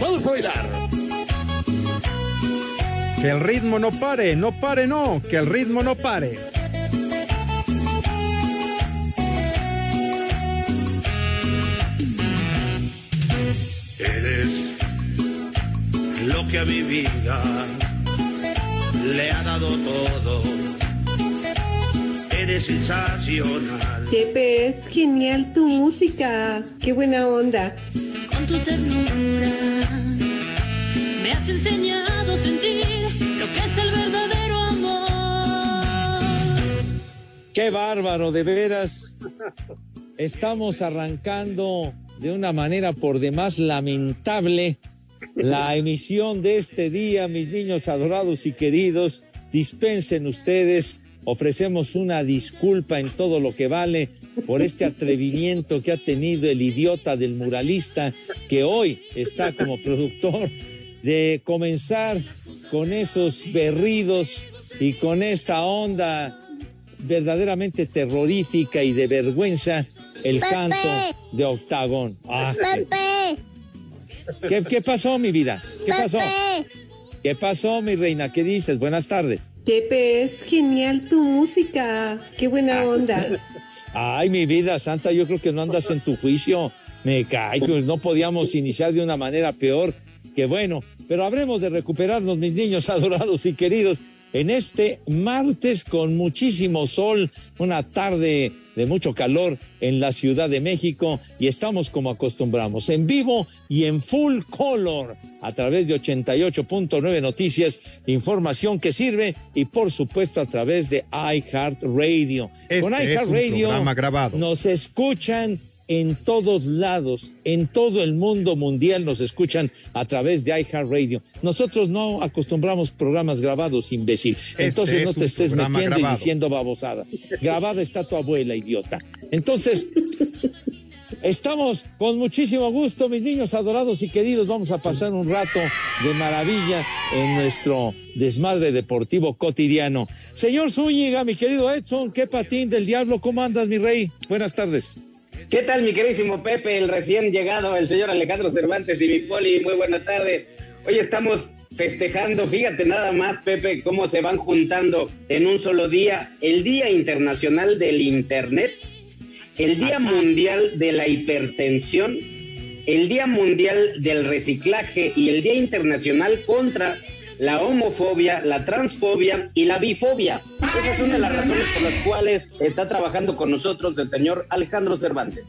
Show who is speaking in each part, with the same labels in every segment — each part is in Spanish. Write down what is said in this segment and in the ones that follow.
Speaker 1: Vamos a bailar.
Speaker 2: Que el ritmo no pare, no pare, no, que el ritmo no pare.
Speaker 3: Eres lo que a mi vida le ha dado todo. Eres sensacional.
Speaker 4: Pepe, es genial tu música. Qué buena onda.
Speaker 5: Con tu ternura me has enseñado a sentir lo que es el verdadero amor.
Speaker 6: Qué bárbaro, de veras. Estamos arrancando de una manera por demás lamentable la emisión de este día, mis niños adorados y queridos. Dispensen ustedes, ofrecemos una disculpa en todo lo que vale por este atrevimiento que ha tenido el idiota del muralista que hoy está como productor de comenzar con esos berridos y con esta onda verdaderamente terrorífica y de vergüenza el
Speaker 7: Pepe.
Speaker 6: canto de Octagón. Ah,
Speaker 7: Pepe,
Speaker 6: ¿qué, qué pasó, mi vida? ¿Qué pasó? ¿Qué pasó, mi reina? ¿Qué dices? Buenas tardes.
Speaker 4: Pepe, es genial tu música. Qué buena onda.
Speaker 6: Ay, mi vida santa, yo creo que no andas en tu juicio. Me cae, pues no podíamos iniciar de una manera peor que bueno. Pero habremos de recuperarnos, mis niños adorados y queridos, en este martes con muchísimo sol, una tarde de mucho calor en la Ciudad de México y estamos como acostumbramos, en vivo y en full color a través de 88.9 Noticias, información que sirve y por supuesto a través de iHeartRadio.
Speaker 2: Este
Speaker 6: Con iHeartRadio
Speaker 2: programa grabado.
Speaker 6: nos escuchan en todos lados, en todo el mundo mundial nos escuchan a través de iHeartRadio. Nosotros no acostumbramos programas grabados, imbécil. Entonces
Speaker 2: es
Speaker 6: no te estés metiendo y diciendo babosada. Grabada está tu abuela, idiota. Entonces, estamos con muchísimo gusto, mis niños adorados y queridos. Vamos a pasar un rato de maravilla en nuestro desmadre deportivo cotidiano. Señor Zúñiga, mi querido Edson, qué patín del diablo, ¿cómo andas, mi rey? Buenas tardes.
Speaker 8: ¿Qué tal, mi queridísimo Pepe, el recién llegado, el señor Alejandro Cervantes y mi poli? Muy buena tarde. Hoy estamos festejando, fíjate nada más, Pepe, cómo se van juntando en un solo día el Día Internacional del Internet, el Día Mundial de la Hipertensión, el Día Mundial del Reciclaje y el Día Internacional contra la homofobia, la transfobia y la bifobia. Esas son de las razones por las cuales está trabajando con nosotros el señor Alejandro Cervantes.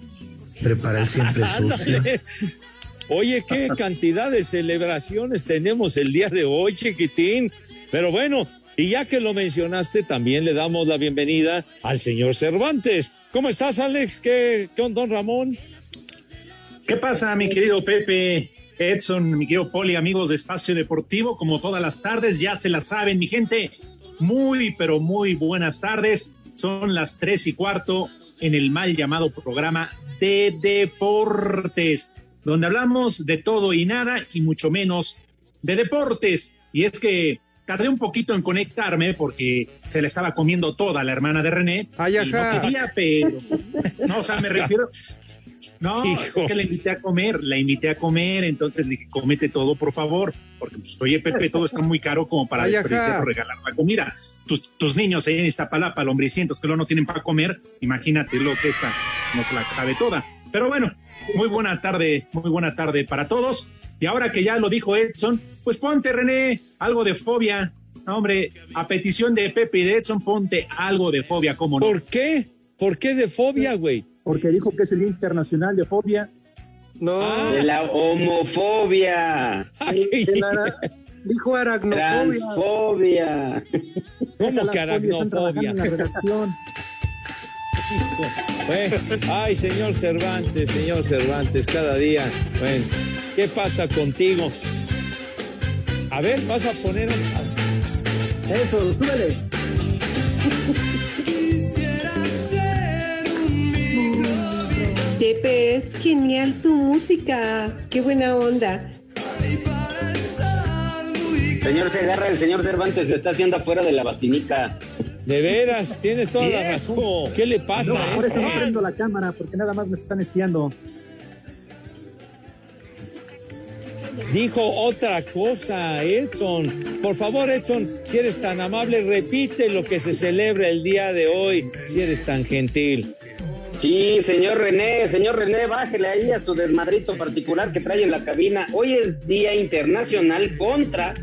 Speaker 3: Prepara el siempre sucio.
Speaker 6: Oye, qué cantidad de celebraciones tenemos el día de hoy, chiquitín. Pero bueno, y ya que lo mencionaste, también le damos la bienvenida al señor Cervantes. ¿Cómo estás, Alex? ¿Qué, qué onda, don Ramón?
Speaker 9: ¿Qué pasa, mi querido Pepe, Edson, mi querido Poli, amigos de Espacio Deportivo? Como todas las tardes, ya se la saben, mi gente. Muy, pero muy buenas tardes. Son las tres y cuarto en el mal llamado programa de deportes, donde hablamos de todo y nada y mucho menos de deportes. Y es que tardé un poquito en conectarme porque se la estaba comiendo toda la hermana de René.
Speaker 2: Ay,
Speaker 9: y no
Speaker 2: ajá.
Speaker 9: quería, pero. No, o sea, me refiero. No,
Speaker 6: Hijo.
Speaker 9: es que la invité a comer, la invité a comer, entonces le dije, comete todo, por favor, porque, pues, oye, Pepe, todo está muy caro como para desperdiciar o regalar la comida. Tus, tus niños ahí en Iztapalapa, lombricientos, que luego no tienen para comer, imagínate lo que esta no se la cabe toda. Pero bueno, muy buena tarde, muy buena tarde para todos. Y ahora que ya lo dijo Edson, pues ponte, René, algo de fobia. No, hombre, a petición de Pepe y de Edson, ponte algo de fobia, ¿cómo no?
Speaker 6: ¿Por qué? ¿Por qué de fobia, güey?
Speaker 9: Porque dijo que es el Día Internacional de Fobia.
Speaker 2: No,
Speaker 6: Ah.
Speaker 8: De la homofobia,
Speaker 6: Ay,
Speaker 10: Dijo aracnofobia.
Speaker 8: transfobia.
Speaker 6: ¿Cómo que aracnofobia?
Speaker 10: en la redacción.
Speaker 6: Bueno, ay, señor Cervantes, señor Cervantes, cada día. Bueno, ¿qué pasa contigo? A ver, vas a poner.
Speaker 10: Eso, súbele.
Speaker 4: Pepe, es genial tu música. Qué buena onda.
Speaker 8: Señor Segarra, el señor Cervantes se está haciendo afuera de la vacinica.
Speaker 6: De veras, tienes toda la razón. ¿Qué le pasa
Speaker 10: No,
Speaker 6: a
Speaker 10: por eso no prendo la cámara, porque nada más me están espiando.
Speaker 6: Dijo otra cosa, Edson. Por favor, Edson, si eres tan amable, repite lo que se celebra el día de hoy, si eres tan gentil.
Speaker 8: Sí, señor René, señor René, bájele ahí a su desmadrito particular que trae en la cabina. Hoy es Día Internacional contra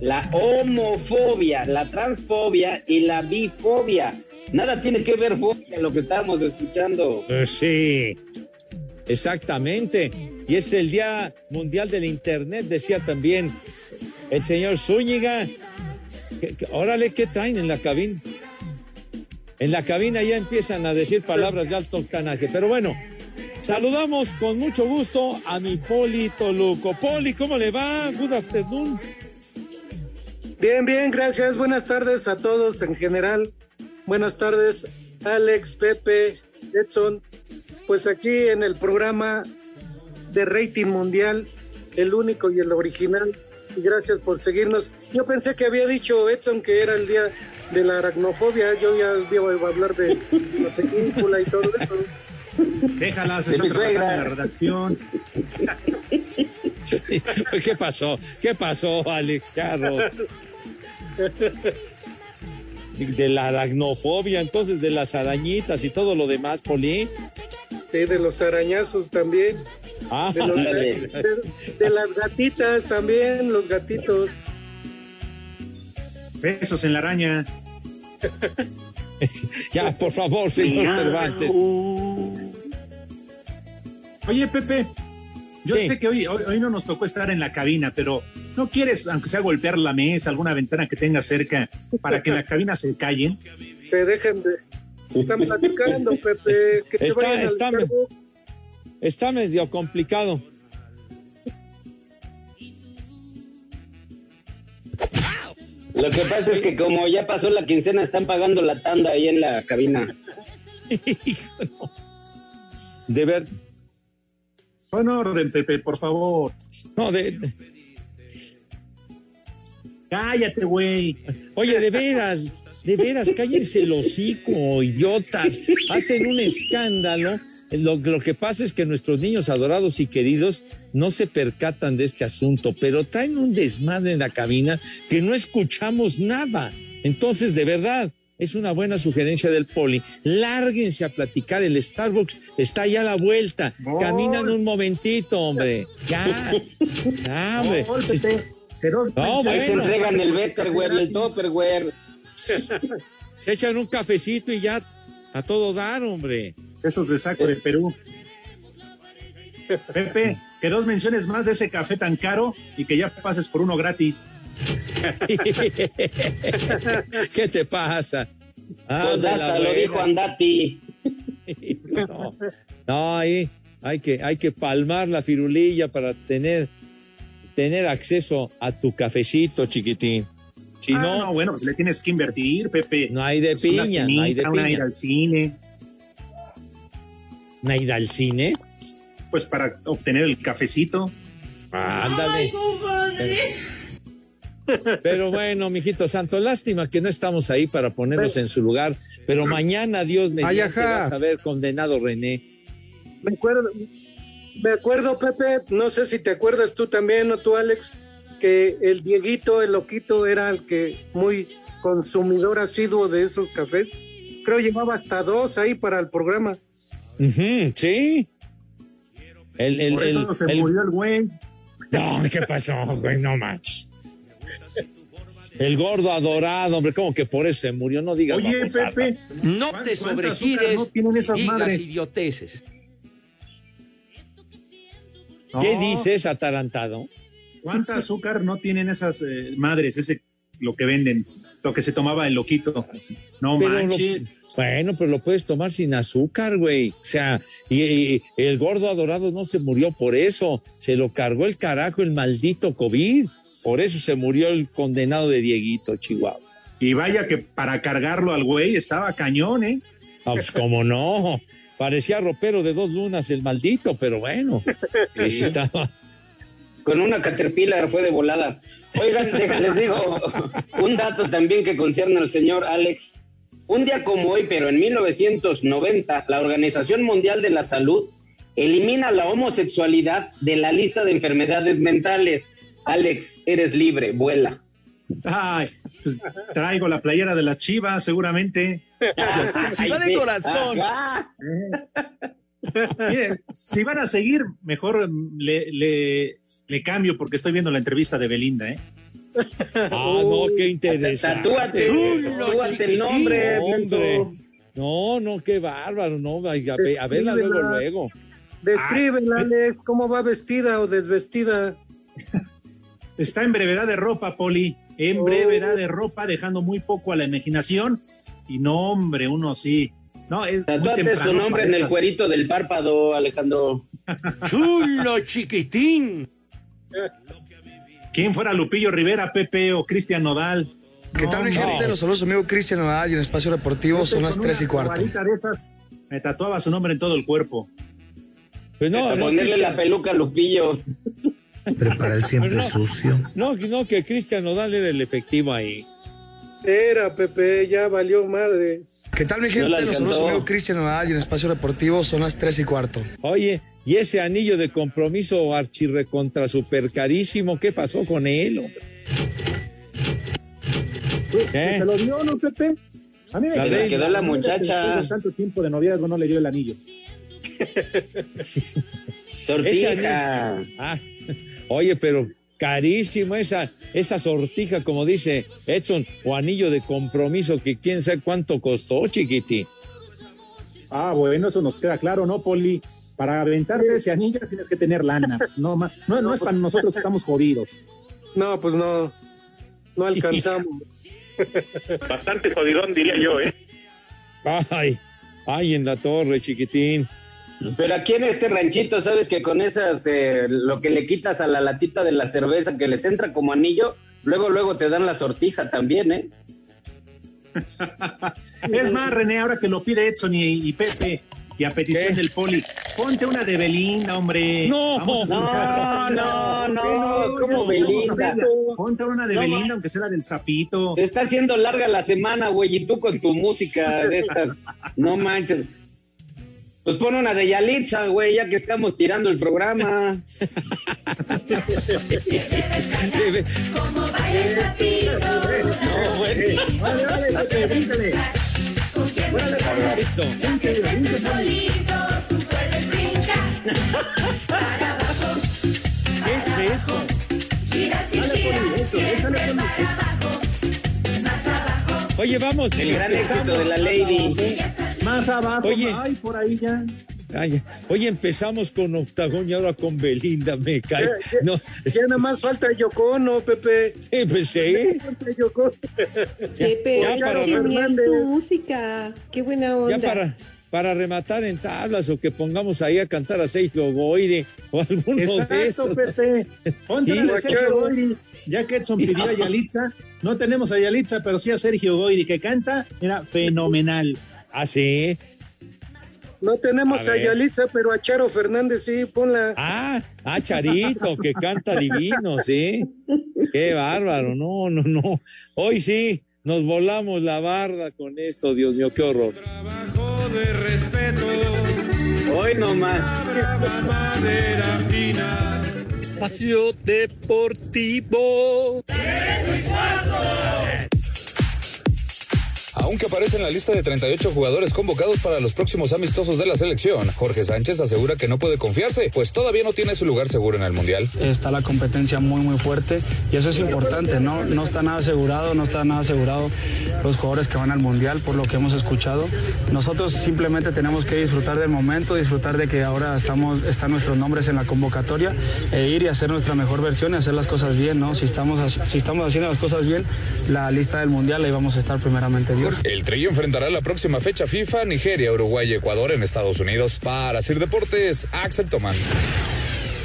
Speaker 8: la homofobia, la transfobia y la bifobia. Nada tiene que ver fobia lo que estamos escuchando.
Speaker 6: Pues sí, exactamente. Y es el Día Mundial del Internet, decía también el señor Zúñiga. Órale, ¿qué traen en la cabina? En la cabina ya empiezan a decir palabras de alto canaje. Pero bueno, saludamos con mucho gusto a mi Poli Toluco. Poli, ¿cómo le va? Good afternoon.
Speaker 10: Bien, bien, gracias. Buenas tardes a todos en general. Buenas tardes, Alex, Pepe, Edson. Pues aquí en el programa de rating mundial, el único y el original. Y gracias por seguirnos. Yo pensé que había dicho Edson que era el día de la aracnofobia. Yo ya iba a hablar de la película y todo eso.
Speaker 9: Déjala, se está trabajando en la redacción.
Speaker 6: ¿Qué pasó? ¿Qué pasó, Alex Charro? De la aracnofobia, entonces de las arañitas y todo lo demás, Poli.
Speaker 10: Sí, de los arañazos también.
Speaker 6: Ah,
Speaker 10: De, los-
Speaker 8: Ándale.
Speaker 10: de- de las gatitas también, los gatitos.
Speaker 9: Besos en la araña.
Speaker 6: ya, por favor, señor Cervantes.
Speaker 9: Oye, Pepe, yo
Speaker 6: Sí.
Speaker 9: sé que hoy, hoy, hoy no nos tocó estar en la cabina, pero ¿no quieres, aunque sea golpear la mesa, alguna ventana que tengas cerca, para que la cabina se callen?
Speaker 10: Se dejen de. Están platicando, Pepe. Que te
Speaker 6: Está-
Speaker 10: vayan al
Speaker 6: está-. Está medio complicado.
Speaker 8: Lo que pasa es que como ya pasó la quincena, están pagando la tanda ahí en la cabina.
Speaker 6: Hijo, no. De ver,
Speaker 9: Pon orden, Pepe, por favor.
Speaker 6: no, de, de-
Speaker 9: Cállate, güey.
Speaker 6: oye, de veras, de veras, cállense el hocico, idiotas. Hacen un escándalo. Lo, lo que pasa es que nuestros niños adorados y queridos no se percatan de este asunto, pero traen un desmadre en la cabina que no escuchamos nada. Entonces, de verdad, es una buena sugerencia del poli. Lárguense a platicar. El Starbucks está ya a la vuelta. Caminan un momentito, hombre. Ya. Ya, hombre.
Speaker 9: No, Pepe, que dos
Speaker 6: No,
Speaker 9: mensajes.
Speaker 8: Ahí se
Speaker 6: Bueno.
Speaker 8: entregan el Betterware y el Topperware.
Speaker 6: Se echan un cafecito y ya a todo dar, hombre.
Speaker 9: Esos de saco de Perú. Pepe, que dos menciones más de ese café tan caro y que ya pases por uno gratis.
Speaker 6: ¿Qué te pasa? Ah, de la
Speaker 8: Postdata, lo dijo Andati.
Speaker 6: No, no, ahí hay que, hay que palmar la firulilla para tener, tener acceso a tu cafecito, chiquitín. Si
Speaker 9: Ah,
Speaker 6: no,
Speaker 9: no, bueno, pues le tienes que invertir, Pepe.
Speaker 6: no hay de
Speaker 9: una
Speaker 6: piña, no hay de
Speaker 9: cenita, una ir
Speaker 6: piña.
Speaker 9: al cine,
Speaker 6: ¿No hay de al cine?
Speaker 9: pues para obtener el cafecito.
Speaker 6: Ah, ándale. Pero bueno, mijito santo, lástima que no estamos ahí para ponernos en su lugar. Pero mañana, Dios me
Speaker 2: Ay, ajá.
Speaker 6: vas a ver condenado René.
Speaker 10: Me acuerdo, me acuerdo, Pepe, no sé si te acuerdas tú también o tú, Alex, que el Dieguito, el loquito, era el que muy consumidor asiduo de esos cafés. Creo llevaba hasta dos ahí para el programa.
Speaker 6: Ujú, sí. El, el,
Speaker 9: Por eso
Speaker 6: el-
Speaker 9: se
Speaker 6: el-
Speaker 9: murió el güey.
Speaker 6: No, ¿qué pasó, güey? No manches. El gordo adorado, hombre, como que por eso se murió, no digas
Speaker 9: Oye,
Speaker 6: babosada.
Speaker 9: Pepe,
Speaker 7: No
Speaker 9: ¿cuán-
Speaker 7: te sobregires
Speaker 9: no tienen esas
Speaker 7: digas
Speaker 9: madres?
Speaker 7: idioteces.
Speaker 6: ¿Qué
Speaker 9: No,
Speaker 6: dices, atarantado?
Speaker 9: ¿Cuánta azúcar no tienen esas eh, madres? Ese lo que venden. Lo que se tomaba el loquito. No
Speaker 6: Pero lo-
Speaker 9: manches.
Speaker 6: bueno, pero lo puedes tomar sin azúcar, güey. O sea, y, y el gordo adorado no se murió por eso. Se lo cargó el carajo, el maldito COVID. Por eso se murió el condenado de Dieguito, Chihuahua.
Speaker 9: Y vaya que para cargarlo al güey estaba cañón, ¿eh?
Speaker 6: Ah, pues como no. Parecía ropero de dos lunas el maldito, pero bueno. Sí, estaba.
Speaker 8: Con una caterpillar fue de volada. Oigan, les digo un dato también que concierne al señor Alex. Un día como hoy, pero en 1990, la Organización Mundial de la Salud elimina la homosexualidad de la lista de enfermedades mentales. Alex, eres libre, vuela.
Speaker 9: Ay, pues traigo la playera de las chivas, seguramente.
Speaker 8: Ay,
Speaker 2: de
Speaker 8: sí.
Speaker 2: corazón.
Speaker 8: Ajá.
Speaker 9: Miren, si van a seguir, mejor le, le, le cambio porque estoy viendo la entrevista de Belinda, ¿eh?
Speaker 6: Ah, no, qué interesante.
Speaker 8: Tatúate, tatúate el nombre,
Speaker 6: Hombre. No, no, qué bárbaro, no. A, a verla luego,
Speaker 10: Descríbela.
Speaker 6: luego.
Speaker 10: Descríbela,
Speaker 9: Ah,
Speaker 10: Alex, cómo va vestida o desvestida.
Speaker 9: Está en brevedad de ropa, Poli. En
Speaker 10: Oh.
Speaker 9: brevedad de ropa, dejando muy poco a la imaginación. Y no, hombre, uno sí. No, es temprano
Speaker 8: su nombre en el cuerito del párpado, Alejandro.
Speaker 2: Chulo, chiquitín.
Speaker 9: ¿Quién fuera Lupillo Rivera, Pepe o Cristian Nodal?
Speaker 7: ¿Qué tal, mi
Speaker 6: No,
Speaker 7: gente? Los saludos, amigo Cristian Nodal y en Espacio Deportivo son las
Speaker 9: Con
Speaker 7: 3 y cuarto.
Speaker 9: esas, me tatuaba su nombre en todo el cuerpo.
Speaker 6: Pues no,
Speaker 8: ponerle la peluca a Lupillo.
Speaker 7: Prepara el siempre sucio.
Speaker 6: no, no, que Cristian Nodal era el efectivo ahí.
Speaker 10: Era, Pepe, ya valió madre.
Speaker 7: ¿Qué tal, mi
Speaker 8: No
Speaker 7: gente? saludos,
Speaker 8: alcanzó.
Speaker 7: amigo Cristian Nodal y en Espacio Deportivo son las 3 y cuarto.
Speaker 6: Oye, y ese anillo de compromiso archirrecontra super carísimo, ¿qué pasó con él? hombre? ¿Eh?
Speaker 9: ¿Se lo dio, no, Pepe? A mí me
Speaker 8: quedó la muchacha.
Speaker 9: de tanto tiempo de noviazgo no le dio el anillo.
Speaker 8: Sortija.
Speaker 6: Ah, oye, pero carísimo esa, esa sortija, como dice Edson, o anillo de compromiso que quién sabe cuánto costó, chiquitín.
Speaker 9: Ah, bueno, eso nos queda claro, ¿no, Poli? Para aventarte ese anillo tienes que tener lana. No, ma- no, no es para nosotros que estamos jodidos.
Speaker 10: No, pues no. No alcanzamos.
Speaker 11: Bastante jodidón, diría yo, ¿eh?
Speaker 6: Ay, ay, en la torre, chiquitín.
Speaker 8: Pero aquí en este ranchito, sabes que con esas, eh, lo que le quitas a la latita de la cerveza que les entra como anillo, luego, luego te dan la sortija también, ¿eh?
Speaker 9: Es más, René, ahora que lo pide Edson y, y Pepe, y a petición
Speaker 6: ¿Qué?
Speaker 9: del Poli, ponte una de Belinda, hombre.
Speaker 6: No,
Speaker 9: Vamos a
Speaker 8: No, no, no,
Speaker 9: a
Speaker 8: Belinda.
Speaker 9: Ponte una de
Speaker 8: No,
Speaker 9: Belinda, aunque sea la del sapito.
Speaker 8: Te está haciendo larga la semana, güey, y tú con tu música de estas. No manches. Pues pon una de Yalitza, güey, ya que estamos tirando el programa. No, güey.
Speaker 9: Vale, vale.
Speaker 6: Eso. ¿Qué es eso? Oye, vamos.
Speaker 8: El gran éxito de la Lady.
Speaker 9: Más abajo,
Speaker 6: Oye.
Speaker 9: ay, por ahí ya.
Speaker 6: Ay, oye, empezamos con Octagón y ahora con Belinda, me cae.
Speaker 10: Ya, ya-
Speaker 6: No,
Speaker 10: Ya nada más falta Yocono, Pepe.
Speaker 6: eh, pues sí.
Speaker 10: Falta Yoko.
Speaker 4: Pepe,
Speaker 6: ya
Speaker 4: qué
Speaker 6: para
Speaker 4: genial tu música. Qué buena onda.
Speaker 6: Ya para, para rematar en tablas o que pongamos ahí a cantar a Sergio Goire o alguno de
Speaker 9: Exacto,
Speaker 6: esos.
Speaker 9: Pepe. Ponte de
Speaker 10: Guacharo.
Speaker 9: Sergio Goyri. Ya que Edson pidió a Yalitza, no tenemos a Yalitza, pero sí a Sergio Goyri, que canta, era fenomenal.
Speaker 6: Ah, sí.
Speaker 10: No tenemos
Speaker 6: A
Speaker 10: a. Yalitza, pero a Charo Fernández sí, ponla.
Speaker 6: Ah, ah, Charito, que canta divino, sí. Qué bárbaro, no, no, no. Hoy sí, nos volamos la barda con esto, Dios mío, qué horror.
Speaker 8: Hoy nomás.
Speaker 7: Espacio Deportivo.
Speaker 12: Aunque aparece en la lista de 38 jugadores convocados para los próximos amistosos de la selección, Jorge Sánchez asegura que no puede confiarse, pues todavía no tiene su lugar seguro en el Mundial.
Speaker 13: Está la competencia muy muy fuerte y eso es importante, ¿no? No está nada asegurado, no está nada asegurado los jugadores que van al Mundial por lo que hemos escuchado. Nosotros simplemente tenemos que disfrutar del momento, disfrutar de que ahora estamos, están nuestros nombres en la convocatoria e ir y hacer nuestra mejor versión y hacer las cosas bien, ¿no? Si estamos, si estamos haciendo las cosas bien, la lista del Mundial ahí vamos a estar primeramente
Speaker 12: El trillo enfrentará la próxima fecha FIFA Nigeria, Uruguay y Ecuador en Estados Unidos. Para Sir Deportes, Axel Tomán.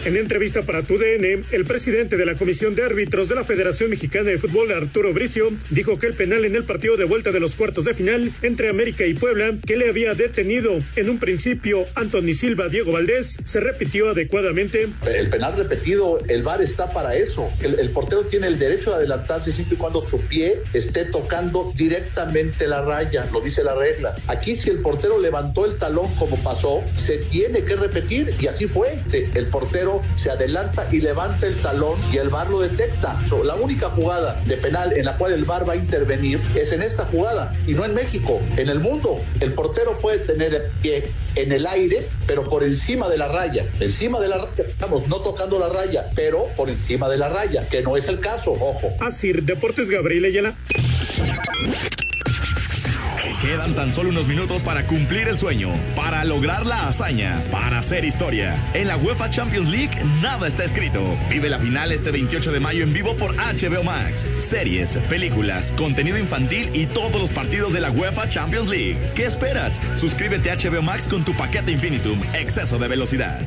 Speaker 14: En entrevista para TUDN, el presidente de la Comisión de Árbitros de la Federación Mexicana de Fútbol, Arturo Bricio, dijo que el penal en el partido de vuelta de los cuartos de final entre América y Puebla, que le había detenido en un principio Anthony Silva Diego Valdés, se repitió adecuadamente.
Speaker 15: El penal repetido, el VAR está para eso. El, el portero tiene el derecho de adelantarse siempre y cuando su pie esté tocando directamente la raya, lo dice la regla. Aquí si el portero levantó el talón como pasó, se tiene que repetir y así fue. El portero se adelanta y levanta el talón y el VAR lo detecta. La única jugada de penal en la cual el VAR va a intervenir es en esta jugada y no en México, en el mundo. El portero puede tener el pie en el aire, pero por encima de la raya. Encima de la raya, estamos no tocando la raya, pero por encima de la raya, que no es el caso, ojo.
Speaker 14: Así, Deportes Gabriel Ayala.
Speaker 1: Quedan tan solo unos minutos para cumplir el sueño, para lograr la hazaña, para hacer historia. En la UEFA Champions League nada está escrito. Vive la final este 28 de mayo en vivo por HBO Max. Series, películas, contenido infantil y todos los partidos de la UEFA Champions League. ¿Qué esperas? Suscríbete a HBO Max con tu paquete Infinitum, exceso de velocidad.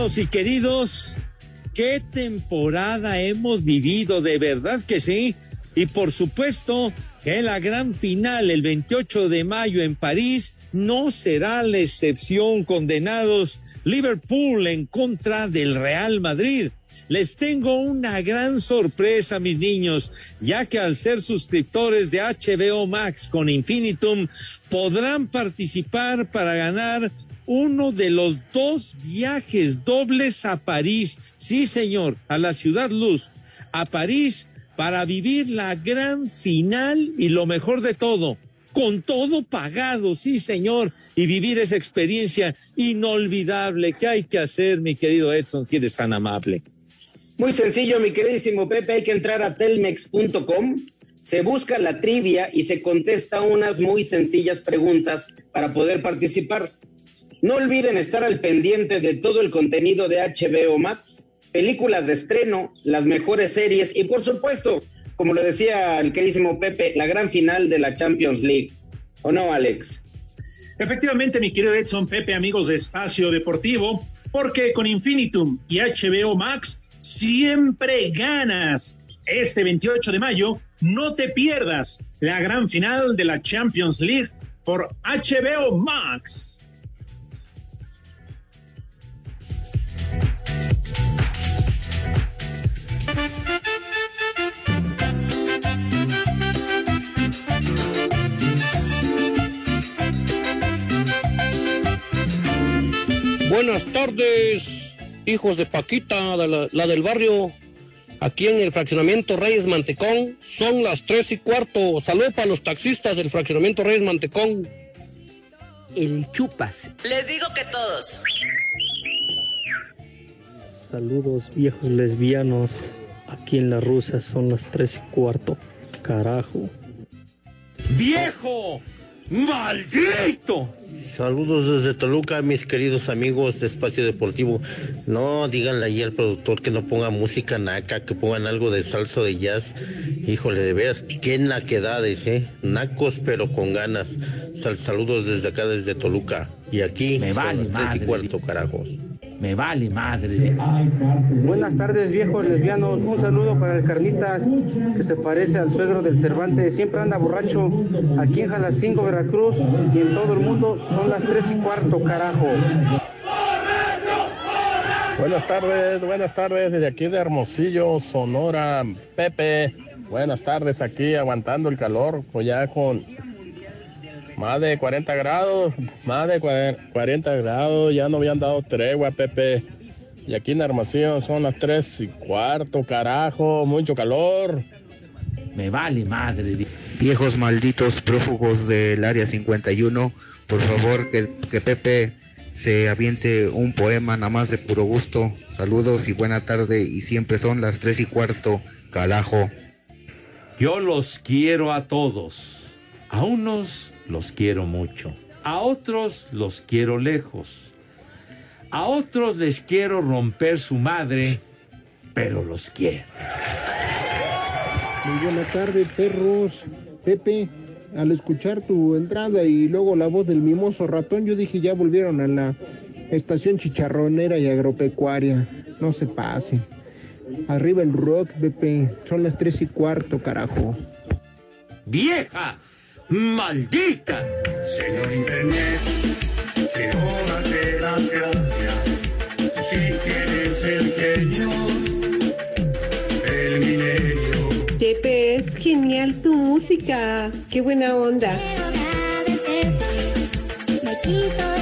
Speaker 6: Y queridos, qué temporada hemos vivido, de verdad que sí. Y por supuesto que la gran final el 28 de mayo en París no será la excepción, condenados Liverpool en contra del Real Madrid. Les tengo una gran sorpresa, mis niños, ya que al ser suscriptores de HBO Max con Infinitum podrán participar para ganar uno de los dos viajes dobles a París, sí señor, a la ciudad luz, a París, para vivir la gran final y lo mejor de todo, con todo pagado, sí señor, y vivir esa experiencia inolvidable que hay que hacer, mi querido Edson, si eres tan amable.
Speaker 8: Muy sencillo, mi queridísimo Pepe, hay que entrar a telmex.com, se busca la trivia y se contesta unas muy sencillas preguntas para poder participar. No olviden estar al pendiente de todo el contenido de HBO Max, películas de estreno, las mejores series y por supuesto, como lo decía el queridísimo Pepe, la gran final de la Champions League. ¿O no, Alex?
Speaker 9: Efectivamente, mi querido Edson Pepe, amigos de Espacio Deportivo, porque con Infinitum y HBO Max siempre ganas. Este 28 de mayo, no te pierdas la gran final de la Champions League por HBO Max.
Speaker 16: Buenas tardes, hijos de Paquita, la, la, del barrio, aquí en el fraccionamiento Reyes Mantecón. Son las tres y cuarto. Salud para los taxistas del fraccionamiento Reyes Mantecón.
Speaker 17: El chupas.
Speaker 18: Les digo que todos.
Speaker 17: Saludos, viejos lesbianos. Aquí en la Rusia son las tres y cuarto. Carajo.
Speaker 6: ¡Viejo! ¡Maldito!
Speaker 19: Saludos desde Toluca, mis queridos amigos de Espacio Deportivo. No díganle ahí al productor que no ponga música naca, que pongan algo de salsa de jazz. Híjole, de veras, qué naquedades, ¿eh? Nacos, pero con ganas. Sal saludos desde acá, desde Toluca. Y aquí
Speaker 17: Me
Speaker 19: son
Speaker 17: vale
Speaker 19: las tres y
Speaker 17: madre.
Speaker 19: cuarto, carajos.
Speaker 17: Me vale madre.
Speaker 20: Buenas tardes, viejos lesbianos. Un saludo para el Carnitas, que se parece al suegro del Cervantes. Siempre anda borracho aquí en Jalacingo, Veracruz, y en todo el mundo son las tres y cuarto, carajo.
Speaker 18: Buenas tardes, buenas tardes desde aquí de Hermosillo, Sonora, Pepe. Buenas tardes aquí aguantando el calor, pues ya con más de 40 grados, más de 40 grados, ya no habían dado tregua, Pepe. Y aquí en Hermosillo son las 3 y cuarto, carajo, mucho calor.
Speaker 21: Me vale madre.
Speaker 22: Viejos malditos prófugos del área 51, por favor que, que Pepe se aviente un poema nada más de puro gusto. Saludos y buena tarde y siempre son las tres y cuarto, carajo.
Speaker 21: Yo los quiero a todos. A unos los quiero mucho. A otros los quiero lejos. A otros les quiero romper su madre, pero los quiero.
Speaker 23: Muy buena tarde, perros. Pepe, al escuchar tu entrada y luego la voz del mimoso ratón, yo dije ya volvieron a la estación chicharronera y agropecuaria. No se pase. Arriba el rock, Pepe. Son las tres y cuarto, carajo.
Speaker 21: ¡Vieja! ¡Maldita!
Speaker 24: Señor Internet, quiero darte las gracias. Si quieres el genio del milenio.
Speaker 4: Pepe, es genial tu música. Qué buena onda.
Speaker 5: Me quito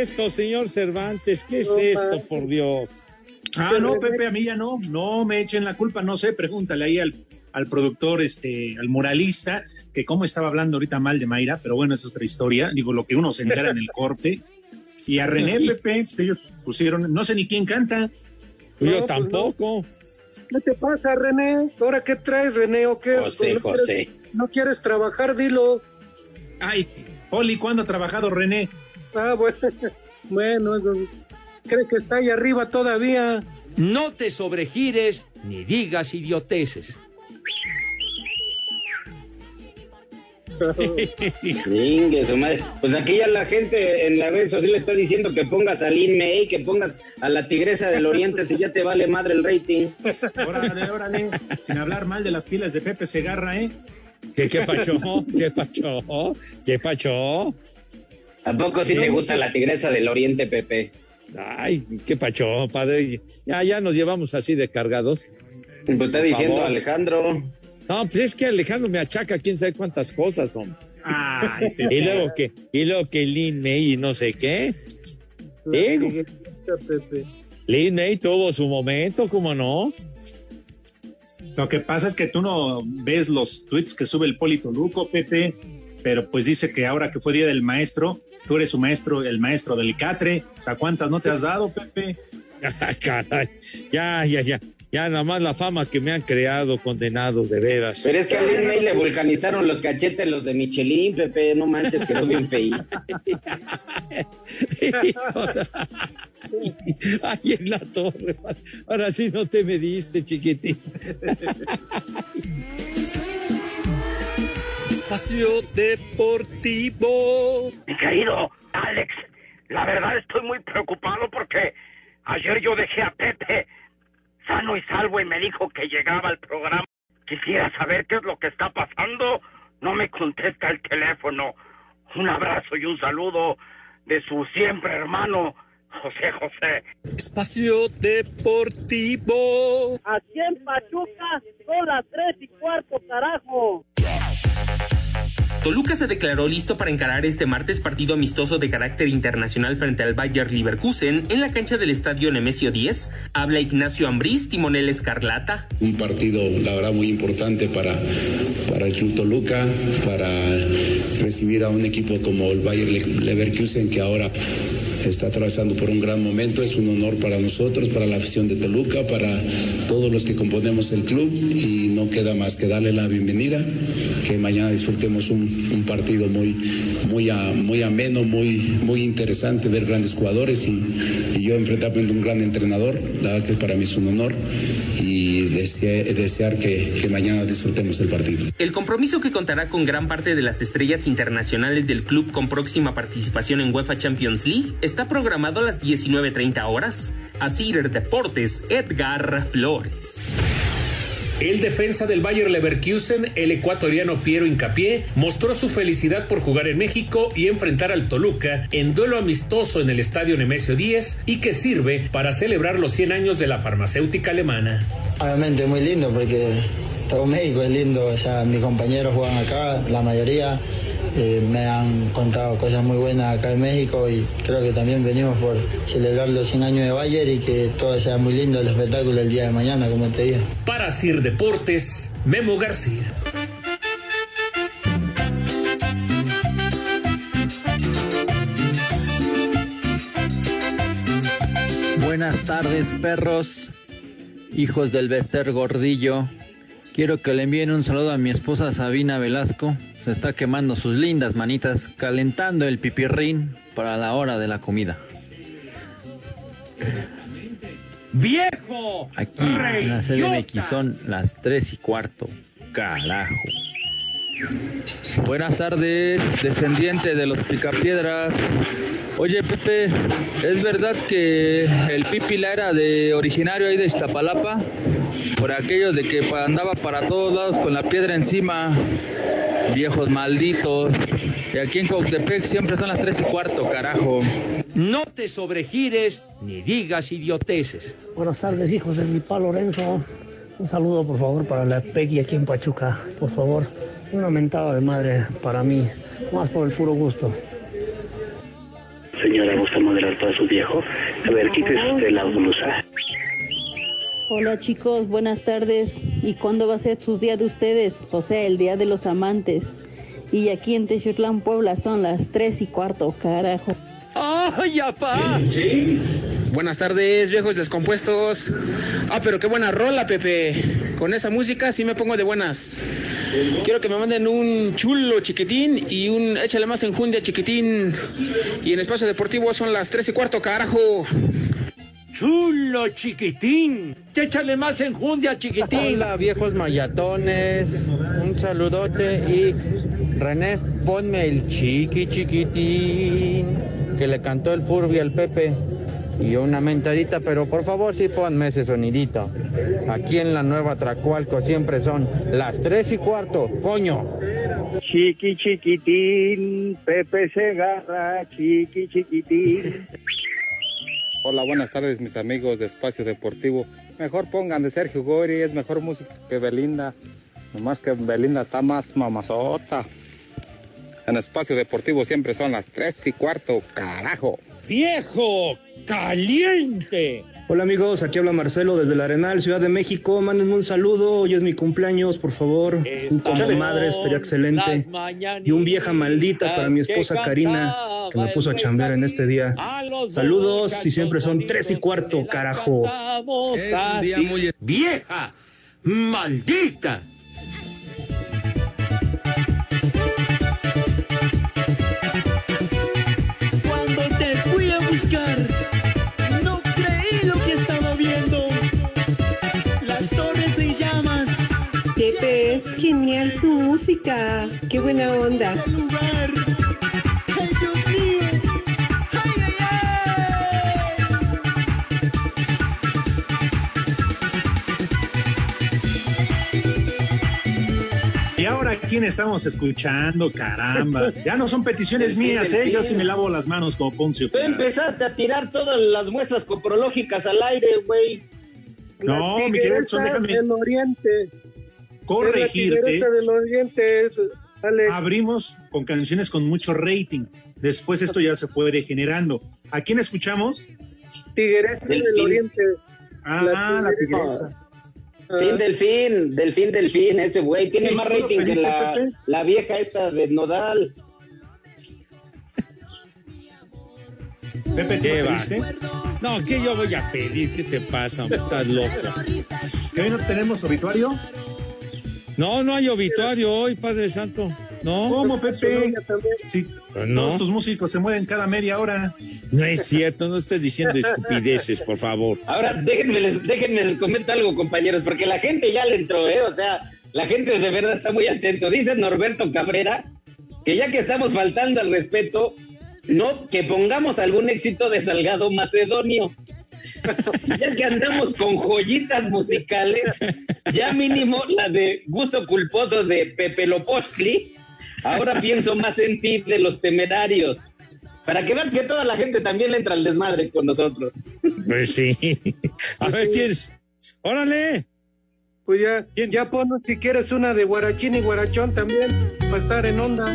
Speaker 6: esto, señor Cervantes? ¿Qué es esto, por Dios?
Speaker 9: Ah, no, Pepe, a mí ya no, no me echen la culpa, no sé, pregúntale ahí al, al productor, este, al muralista, que cómo estaba hablando ahorita mal de Mayra, pero bueno, es otra historia, digo, lo que uno se entera en el corte. Y a René, Pepe, que ellos pusieron, no sé ni quién canta.
Speaker 6: Yo
Speaker 10: No, pues
Speaker 6: tampoco.
Speaker 10: ¿Qué te pasa, René? ¿Ahora qué traes, René? ¿O qué?
Speaker 8: José,
Speaker 10: ¿No
Speaker 8: José.
Speaker 10: Quieres, ¿No quieres trabajar? Dilo.
Speaker 9: Ay, Poli, ¿cuándo ha trabajado René?
Speaker 10: Ah, bueno. Bueno, eso. ¿Cree que está ahí arriba todavía?
Speaker 21: No te sobregires ni digas idioteces.
Speaker 8: Chingue su madre. Pues aquí ya la gente en la red social está diciendo que pongas a Lin May, que pongas a la tigresa del oriente si ya te vale madre el rating.
Speaker 9: Órale, órale. Sin hablar mal de las pilas de Pepe Segarra, ¿eh?
Speaker 6: ¿Qué, qué pacho? ¿Qué pacho? ¿Qué pacho?
Speaker 8: ¿A poco sí te gusta la tigresa del oriente, Pepe?
Speaker 6: Ay, qué pacho, padre. Ya, ya nos llevamos así de cargados.
Speaker 8: Pues está diciendo. Alejandro.
Speaker 6: No, pues es que Alejandro me achaca quién sabe cuántas cosas son.
Speaker 9: Ay.
Speaker 6: Y luego que, y luego que Lin May y no sé qué. Digo,
Speaker 10: Pepe.
Speaker 6: Lin May tuvo su momento, ¿cómo no?
Speaker 9: Lo que pasa es que tú no ves los tweets que sube el Polito Luco, Pepe, pero pues dice que ahora que fue Día del Maestro, tú eres su maestro, el maestro del Catre. O sea, ¿cuántas no te has dado, Pepe?
Speaker 6: Caray. Ya, ya, ya. Ya nada más la fama que me han creado condenados de veras.
Speaker 8: Pero es que a Lin May le vulcanizaron los cachetes los de Michelin, Pepe, no manches, quedó bien feíto.
Speaker 6: Ay, en la torre. Ahora sí no te mediste, chiquitín.
Speaker 25: Espacio Deportivo.
Speaker 26: Mi querido Alex, la verdad estoy muy preocupado porque ayer yo dejé a Pepe sano y salvo y me dijo que llegaba al programa. Quisiera saber qué es lo que está pasando. No me contesta el teléfono. Un abrazo y un saludo de su siempre hermano José José.
Speaker 25: Espacio Deportivo.
Speaker 27: Aquí en Pachuca son las tres y cuarto, carajo.
Speaker 28: Toluca se declaró listo para encarar este martes partido amistoso de carácter internacional frente al Bayer Leverkusen en la cancha del estadio Nemesio 10. Habla Ignacio Ambriz, timonel escarlata.
Speaker 29: Un partido, la verdad, muy importante para, para el Club Toluca, para recibir a un equipo como el Bayer Le- Leverkusen, que ahora está atravesando por un gran momento. Es un honor para nosotros, para la afición de Toluca, para todos los que componemos el club. Y no queda más que darle la bienvenida, que mañana disfrutemos un, un partido muy, muy, a- muy ameno, muy, muy interesante, ver grandes jugadores y, yo enfrentarme a un gran entrenador. La verdad que para mí es un honor y desea- desear que, mañana disfrutemos el partido.
Speaker 28: El compromiso que contará con gran parte de las estrellas internacionales del club con próxima participación en UEFA Champions League está programado a las 19.30 horas. Asir Deportes, Edgar Flores.
Speaker 30: El defensa del Bayer Leverkusen, el ecuatoriano Piero Incapié, mostró su felicidad por jugar en México y enfrentar al Toluca en duelo amistoso en el estadio Nemesio 10 y que sirve para celebrar los 100 años de la farmacéutica alemana.
Speaker 31: Obviamente muy lindo porque todo México es lindo, o sea, mis compañeros juegan acá, la mayoría eh, me han contado cosas muy buenas acá en México y creo que también venimos por celebrar los 100 años de Bayer y que todo sea muy lindo el espectáculo el día de mañana, como te digo.
Speaker 30: Para Sir Deportes, Memo García.
Speaker 32: Buenas tardes, perros, hijos del Bester Gordillo. Quiero que le envíen un saludo a mi esposa Sabina Velasco. Se está quemando sus lindas manitas, calentando el pipirrín para la hora de la comida.
Speaker 21: ¡Viejo!
Speaker 32: Aquí en la CDMX son las 3 y cuarto. Carajo.
Speaker 33: Buenas tardes, descendiente de los Picapiedras. Oye, Pepe, ¿es verdad que el Pipila era de originario ahí de Iztapalapa? Por aquello de que andaba para todos lados con la piedra encima, viejos malditos. Y aquí en Coctepec siempre son las 3 y cuarto, carajo.
Speaker 21: No te sobregires ni digas idioteces.
Speaker 34: Buenas tardes, hijos de mi pa Lorenzo. Un saludo, por favor, para la Peggy aquí en Pachuca. Por favor, una mentada de madre para mí, más por el puro gusto.
Speaker 35: Señora, ¿gusta moderar para su viejo? A ver, quítese usted la blusa.
Speaker 36: Hola chicos, buenas tardes. ¿Y cuándo va a ser sus días de ustedes? O sea, el día de los amantes. Y aquí en Texutlán, Puebla, son las tres y cuarto, carajo.
Speaker 21: ¡Ay, apá!
Speaker 37: Buenas tardes, viejos descompuestos. Ah, pero qué buena rola, Pepe. Con esa música sí me pongo de buenas. Quiero que me manden un chulo chiquitín y un échale más enjundia chiquitín. Y en espacio deportivo son las tres y cuarto, carajo.
Speaker 21: Chulo chiquitín. Échale más enjundia, chiquitín.
Speaker 33: Hola, viejos mayatones. Un saludote y René, ponme el chiqui chiquitín que le cantó el Furby al Pepe. Y una mentadita, pero por favor sí ponme ese sonidito. Aquí en la nueva Tracualco siempre son las tres y cuarto, coño.
Speaker 25: Chiqui chiquitín, Pepe Segarra, chiqui chiquitín.
Speaker 38: Hola, buenas tardes mis amigos de Espacio Deportivo. Mejor pongan de Sergio Gori, es mejor música que Belinda. Nomás que Belinda está más mamazota. En Espacio Deportivo siempre son las tres y cuarto, carajo.
Speaker 6: ¡Viejo! ¡Caliente!
Speaker 20: Hola amigos, aquí habla Marcelo desde el Arenal, Ciudad de México. Mándenme un saludo, hoy es mi cumpleaños, por favor. Un como madre estaría excelente. Y un vieja maldita para mi esposa Karina, que me puso a chambear en este día. Saludos y siempre son tres y cuarto, carajo.
Speaker 21: Es un día muy... ¡Vieja! ¡Maldita!
Speaker 4: Qué buena onda.
Speaker 9: Y ahora, ¿quién estamos escuchando? Caramba. Ya no son peticiones mías, ¿eh? Yo sí me lavo las manos como Poncio.
Speaker 8: Tú empezaste a tirar todas las muestras coprológicas al aire, güey.
Speaker 9: No, mi querido Edson, déjame
Speaker 10: del Oriente.
Speaker 9: Corregirte.
Speaker 10: La tigresa del Oriente, Alex.
Speaker 9: Abrimos con canciones con mucho rating. Después esto ya se fue degenerando. ¿A quién escuchamos?
Speaker 10: Tigresa del, Oriente.
Speaker 9: Ah, la tigresa.
Speaker 8: Fin del fin, del fin del fin, ese güey. Tiene
Speaker 9: ¿Qué
Speaker 8: más rating que la,
Speaker 9: Pepe?
Speaker 8: la vieja esta de Nodal.
Speaker 9: Pepe, ¿tú
Speaker 6: ¿Qué va? No, ¿qué yo voy a pedir? ¿Qué te pasa? Estás loco.
Speaker 9: ¿Que hoy no tenemos obituario?
Speaker 6: No, no hay obituario hoy, Padre Santo. No.
Speaker 9: ¿Cómo, Pepe? Si
Speaker 6: Pues no.
Speaker 9: todos tus músicos se mueven cada media hora.
Speaker 6: No es cierto, no estés diciendo estupideces, por favor.
Speaker 8: Ahora, déjenme les, déjenme les comento algo, compañeros, porque la gente ya le entró, ¿eh? O sea, la gente de verdad está muy atento. Dice Norberto Cabrera que ya que estamos faltando al respeto, No, que pongamos algún éxito de Salgado Macedonio. Ya que andamos con joyitas musicales, ya mínimo la de gusto culposo de Pepe Lopostli. Ahora pienso más en ti de los temerarios. Para que veas que toda la gente también le entra al desmadre con nosotros.
Speaker 6: Pues sí. A ver, tienes. ¡Órale!
Speaker 10: Pues ya, ya pon si quieres una de Guarachín y Guarachón también, para estar en onda.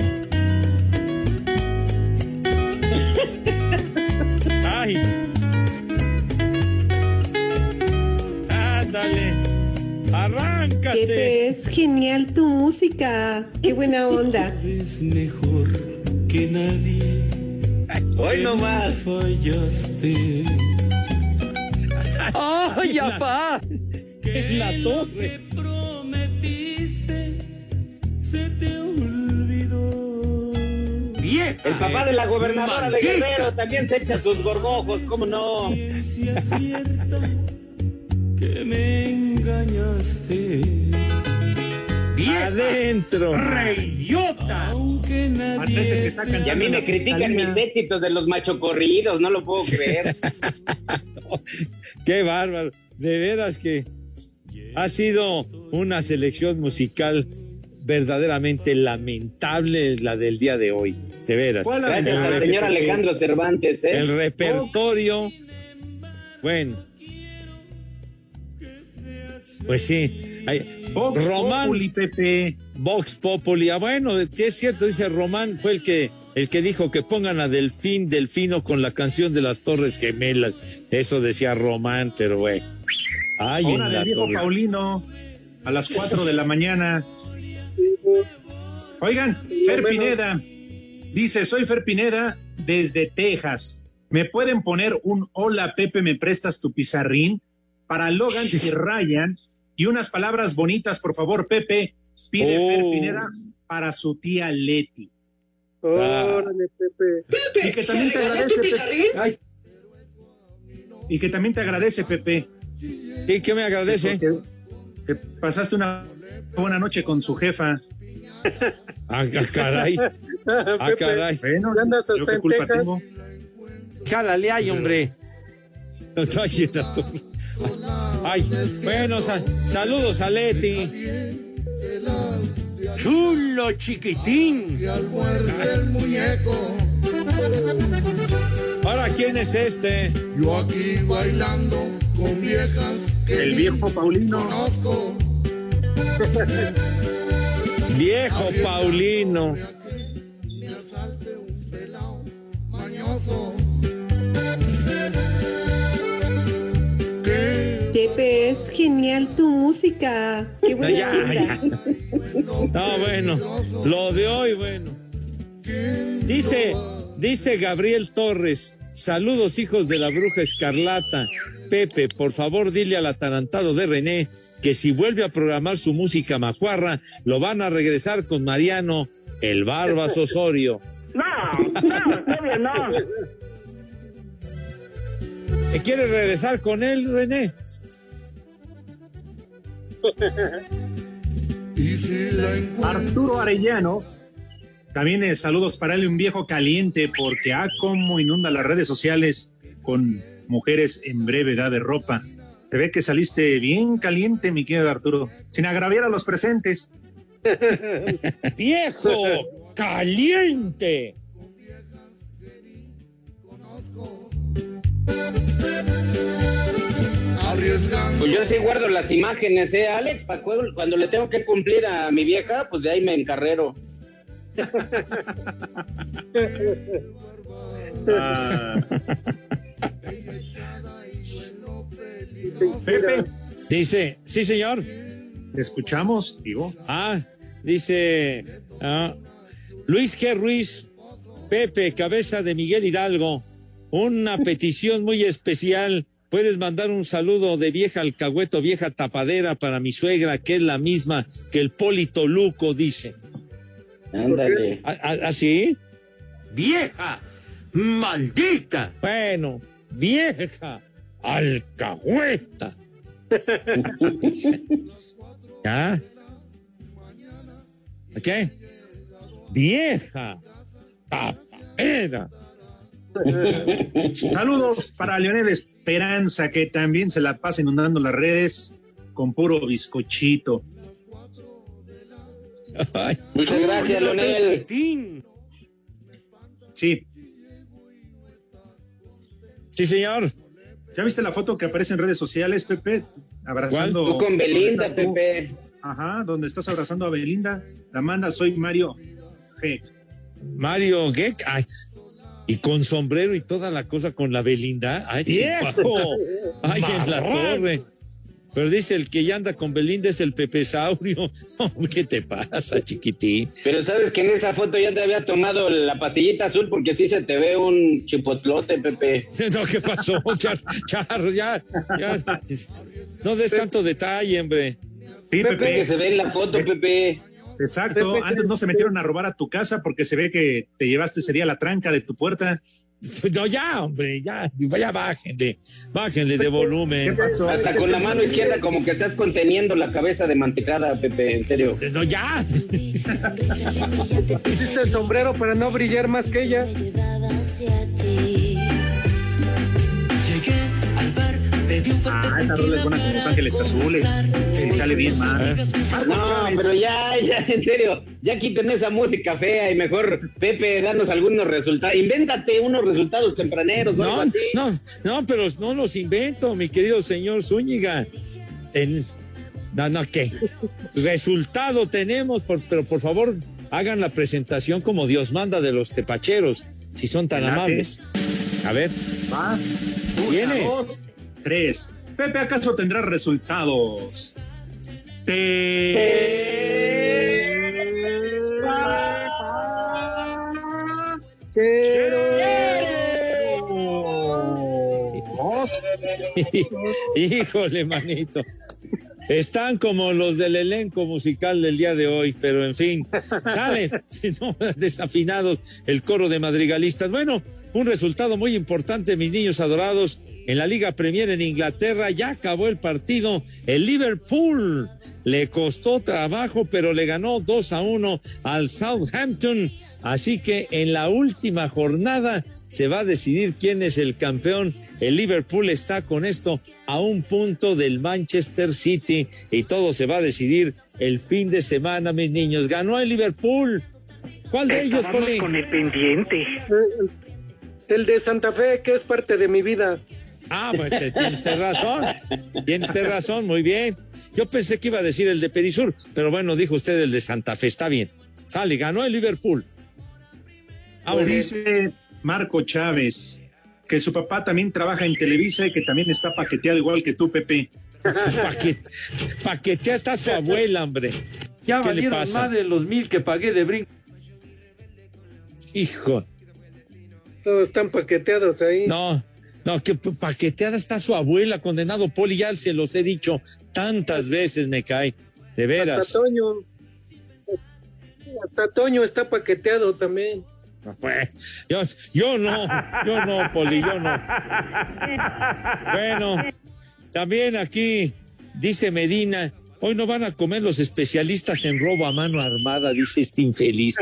Speaker 6: ¡Arráncate!
Speaker 4: Pepe, es genial tu música. Qué buena onda.
Speaker 5: Es mejor que nadie.
Speaker 8: Hoy no más.
Speaker 5: Fallaste.
Speaker 6: ¡Ay, apá! En la torre.
Speaker 5: prometiste se te olvidó.
Speaker 8: El papá de la gobernadora de Guerrero también se echa sus gorgojos, ¿cómo no?
Speaker 5: Que me engañaste.
Speaker 6: ¡Adentro!
Speaker 5: ¡Reyota! Aunque nadie
Speaker 9: que está
Speaker 8: Y a mí me critican mis éxitos de los machocorridos, no lo puedo creer.
Speaker 6: ¡Qué bárbaro! De veras que ha sido una selección musical verdaderamente lamentable la del día de hoy. De veras.
Speaker 8: Gracias al señor Alejandro Cervantes, ¿eh?
Speaker 6: El repertorio. Bueno. Pues sí. Hay-
Speaker 9: Vox
Speaker 6: Román.
Speaker 9: Populi, Pepe.
Speaker 6: Vox Populi. Ah, bueno, que es cierto, dice Román, fue el que, el que dijo que pongan a Delfín, Delfino con la canción de las Torres Gemelas. Eso decía Román, pero bueno. Ay,
Speaker 9: Ahora
Speaker 6: en
Speaker 9: del
Speaker 6: la
Speaker 9: viejo
Speaker 6: torre.
Speaker 9: Paulino a las 4 de la mañana. Oigan, Fer. Pineda dice, soy Fer Pineda desde Texas. ¿Me pueden poner un hola Pepe, me prestas tu pizarrín? Para Logan y Ryan y unas palabras bonitas, por favor, Pepe, pide
Speaker 6: Oh.
Speaker 9: Fer Pineda para su tía Leti.
Speaker 10: Órale, Pepe.
Speaker 9: Y que también te agradece, Pepe. Ay. Y que también te agradece, Pepe.
Speaker 6: ¿Y qué me agradece?
Speaker 9: Que, que pasaste una buena noche con su jefa.
Speaker 6: Ah, ah, caray. Ah,
Speaker 10: Pepe,
Speaker 6: caray.
Speaker 9: Bueno,
Speaker 10: ¿qué andas
Speaker 9: yo
Speaker 10: hasta
Speaker 9: qué
Speaker 10: en
Speaker 9: culpa
Speaker 10: Texas?
Speaker 9: tengo.
Speaker 21: Jálale ahí, hombre.
Speaker 6: La torre. Ay, bueno, sa- saludos a Leti.
Speaker 21: Chulo chiquitín.
Speaker 6: Ahora, ¿quién es este?
Speaker 5: Yo aquí bailando con viejas que
Speaker 9: El viejo Paulino.
Speaker 5: conozco.
Speaker 6: Viejo Paulino.
Speaker 4: Genial tu música. Qué buena
Speaker 6: Ya,
Speaker 4: onda.
Speaker 6: ya. No, bueno, lo de hoy, bueno. Dice, dice Gabriel Torres, saludos hijos de la bruja escarlata. Pepe, por favor dile al atarantado de René que si vuelve a programar su música macuarra, lo van a regresar con Mariano, el Barbas Osorio.
Speaker 25: No, no, no.
Speaker 6: ¿Te ¿Quieres regresar con él, René?
Speaker 9: Arturo Arellano. También eh, saludos para él, un viejo caliente, porque ah, cómo inunda las redes sociales con mujeres en breve edad de ropa. Se ve que saliste bien caliente, mi querido Arturo, sin agraviar a los presentes.
Speaker 6: ¡Viejo! ¡Caliente!
Speaker 5: Arriesgando.
Speaker 8: Pues yo sí guardo las imágenes, ¿eh, Alex? Cuando le tengo que cumplir a mi vieja, pues de ahí me encarrero.
Speaker 9: Ah. Pepe,
Speaker 6: Dice, sí, señor.
Speaker 9: ¿te escuchamos, digo?
Speaker 6: Ah, dice ah, Luis G. Ruiz, Pepe, cabeza de Miguel Hidalgo, una petición muy especial. Puedes mandar un saludo de vieja alcahueto, vieja tapadera para mi suegra, que es la misma que el Polito Luco dice.
Speaker 8: Ándale.
Speaker 6: ¿Ah, ah, ah, sí?
Speaker 21: ¡Vieja! ¡Maldita!
Speaker 6: Bueno, vieja alcahueta. ¿Ya? ¿Qué? Vieja tapadera.
Speaker 9: Saludos para Leonel Esperanza, que también se la pasa inundando las redes con puro bizcochito.
Speaker 8: Muchas gracias, Leonel.
Speaker 9: Sí.
Speaker 6: Sí, señor.
Speaker 9: ¿Ya viste la foto que aparece en redes sociales, Pepe? Abrazando.
Speaker 8: Tú con
Speaker 9: ¿dónde
Speaker 8: Belinda,
Speaker 9: estás tú?
Speaker 8: Pepe.
Speaker 9: Ajá, donde estás abrazando a Belinda. La manda, soy Mario G.
Speaker 6: Mario Geck. Ay, y con sombrero y toda la cosa con la Belinda. Ay,
Speaker 9: Viejo.
Speaker 6: Ay, en la torre. Pero dice el que ya anda con Belinda es el Pepesaurio. Hombre, ¿Qué te pasa, chiquitín?
Speaker 8: Pero sabes que en esa foto ya te habías tomado la patillita azul porque sí se te ve un chipotlote, Pepe.
Speaker 6: No, ¿qué pasó, Char? Charro, ya, ya. No des tanto detalle, hombre.
Speaker 9: Sí,
Speaker 8: Pepe,
Speaker 9: Pepe.
Speaker 8: que se ve en la foto, Pepe.
Speaker 9: Exacto.
Speaker 10: Pepe,
Speaker 9: Antes no se metieron a robar a tu casa porque se ve que te llevaste sería la tranca de tu puerta.
Speaker 6: No, ya, hombre, ya, ya bájenle, bájenle de volumen.
Speaker 8: Hasta con la mano izquierda como que estás conteniendo la cabeza de mantecada, Pepe, en serio.
Speaker 6: No, ya.
Speaker 10: Hiciste el sombrero para no brillar más que ella.
Speaker 9: Ah, esa rola es buena con Los Ángeles Azules. Y sale bien mal.
Speaker 8: No, pero ya, ya, en serio, ya quiten esa música fea y mejor, Pepe, danos algunos resultados. Invéntate unos resultados tempraneros, ¿no?
Speaker 6: No, no, no, pero no los invento, mi querido señor Zúñiga. No, no, ¿qué? Resultado tenemos, por- pero por favor, hagan la presentación como Dios manda de los tepacheros, si son tan amables. A ver,
Speaker 9: Va.
Speaker 6: Viene.
Speaker 9: Una, dos, tres. Pepe, ¿acaso tendrá resultados?
Speaker 6: híjole, manito. Están como los del elenco musical del día de hoy, pero en fin, sale no, desafinados el coro de madrigalistas. Bueno, un resultado muy importante, mis niños adorados, en la Liga Premier en Inglaterra ya acabó el partido. El Liverpool le costó trabajo, pero le ganó 2 a 1 al Southampton. Así que en la última jornada se va a decidir quién es el campeón. El Liverpool está con esto a un punto del Manchester City y todo se va a decidir el fin de semana, mis niños. Ganó el Liverpool. ¿Cuál de ellos, Poli?
Speaker 10: con el pendiente. El, el de Santa Fe, que es parte de mi vida.
Speaker 6: Ah, pues te- tienes usted razón. Tiene usted razón, muy bien. Yo pensé que iba a decir el de Perisur, pero bueno, dijo usted el de Santa Fe, está bien. Sale, ganó el Liverpool.
Speaker 9: Ahora dice Marco Chávez que su papá también trabaja en Televisa y que también está paqueteado igual que tú, Pepe.
Speaker 6: Paquet, paquetea hasta su abuela, hombre.
Speaker 21: Ya
Speaker 6: ¿Qué le
Speaker 21: valieron
Speaker 6: pasa?
Speaker 21: más de los mil que pagué de brinco.
Speaker 6: Hijo.
Speaker 10: Todos están paqueteados ahí.
Speaker 6: No, no, que pa- paqueteada está su abuela, condenado Poli, ya se los he dicho tantas veces, me cae. De veras.
Speaker 10: Hasta Toño. Hasta Toño está paqueteado también.
Speaker 6: Pues, yo, yo no, yo no, Poli, yo no. Bueno, también aquí dice Medina, hoy no van a comer los especialistas en robo a mano armada, dice este infeliz.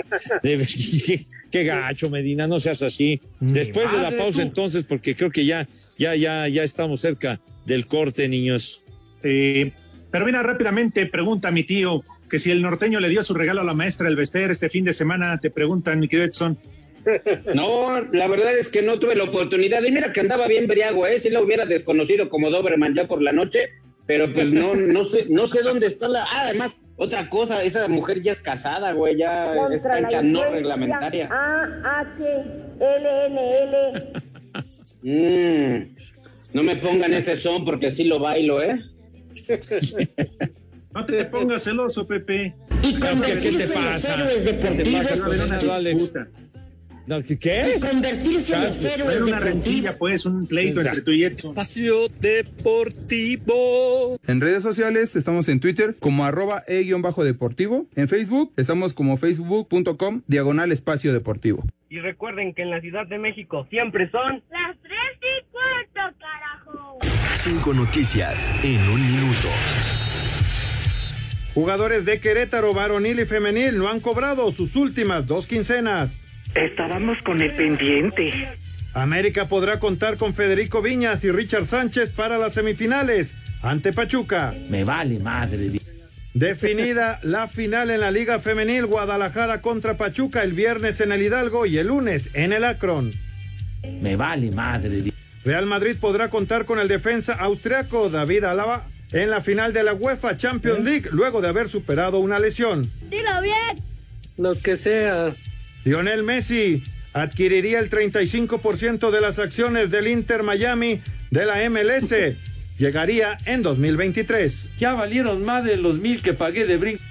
Speaker 6: Qué, gacho, Medina, no seas así. Después de la pausa
Speaker 21: tú.
Speaker 6: entonces, porque creo que ya, ya, ya, ya estamos cerca del corte, niños.
Speaker 9: Eh, pero mira, rápidamente pregunta mi tío que si el norteño le dio su regalo a la maestra El Bester este fin de semana, te preguntan, mi querido Edson.
Speaker 8: No, la verdad es que no tuve la oportunidad. Y mira que andaba bien briago, ¿eh? Si lo hubiera desconocido como Doberman ya por la noche, pero pues no, no sé, no sé dónde está la. Ah, además, otra cosa, esa mujer ya es casada, güey, ya es
Speaker 39: Contra la
Speaker 8: cancha no reglamentaria.
Speaker 39: A-H-L-N-L.
Speaker 8: Mm, no me pongan ese son porque sí lo bailo, ¿eh?
Speaker 9: No te pongas celoso, Pepe.
Speaker 6: ¿Qué, qué te pasa? ¿Qué te pasa,
Speaker 9: Va a haber una
Speaker 6: condenado Alex?
Speaker 9: disputa.
Speaker 6: No, ¿qué- ¿Qué?
Speaker 39: Convertirse en los héroes
Speaker 9: una
Speaker 39: deportivos.
Speaker 9: rencilla, pues, un pleito
Speaker 6: Venga.
Speaker 9: entre tú y Edson.
Speaker 6: Espacio Deportivo.
Speaker 40: En redes sociales estamos en Twitter como arroba e-deportivo. En Facebook estamos como facebook.com diagonal espacio deportivo.
Speaker 41: Y recuerden que en la Ciudad de México siempre son
Speaker 39: Las tres y cuarto, carajo.
Speaker 42: Cinco noticias en un minuto.
Speaker 43: Jugadores de Querétaro, varonil y femenil, no han cobrado sus últimas dos quincenas.
Speaker 10: Estábamos con el pendiente.
Speaker 43: América podrá contar con Federico Viñas y Richard Sánchez para las semifinales ante Pachuca.
Speaker 21: Me vale madre.
Speaker 43: Definida la final en la Liga Femenil Guadalajara contra Pachuca el viernes en el Hidalgo y el lunes en el Akron.
Speaker 21: Me vale madre.
Speaker 43: Real Madrid podrá contar con el defensa austriaco David Alaba en la final de la UEFA Champions League luego de haber superado una lesión.
Speaker 39: Dilo bien.
Speaker 10: Los que sea.
Speaker 43: Lionel Messi adquiriría el 35% de las acciones del Inter Miami de la MLS. Llegaría en 2023.
Speaker 21: Ya valieron más de los mil que pagué de brinco.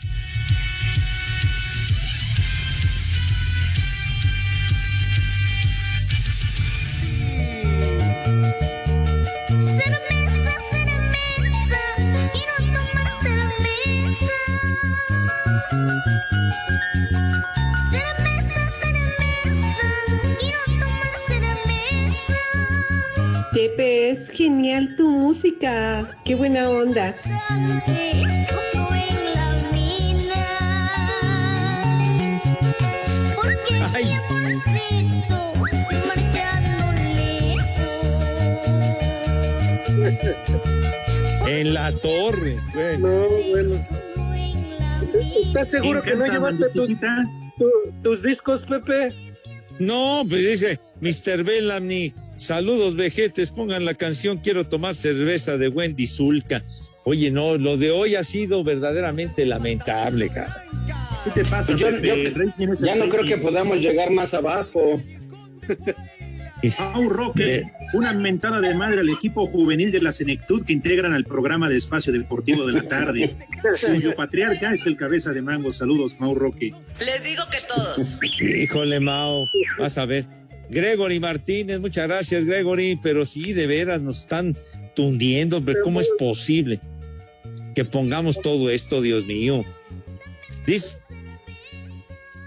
Speaker 5: En la
Speaker 6: torre. Bueno.
Speaker 10: No, bueno. ¿Estás seguro que no llevaste tus, tu- tus discos, Pepe?
Speaker 6: No, pues dice Mr. Bellamy. Saludos, vejetes. Pongan la canción Quiero tomar cerveza de Wendy Zulka. Oye, no, lo de hoy ha sido verdaderamente lamentable, cara.
Speaker 9: ¿Qué te pasa,
Speaker 8: Yo- yo-
Speaker 9: ese
Speaker 8: ya no creo que podamos llegar más abajo.
Speaker 9: Pau Roque, una mentada de madre al equipo juvenil de la Senectud que integran al programa de Espacio Deportivo de la tarde. Cuyo patriarca es el cabeza de mango. Saludos, Mau Roque.
Speaker 44: Les digo que todos.
Speaker 6: Híjole, Mao, vas a ver. Gregory Martínez, muchas gracias, Gregory, pero sí, de veras nos están tundiendo, hombre, ¿cómo es posible que pongamos todo esto, Dios mío? Dice,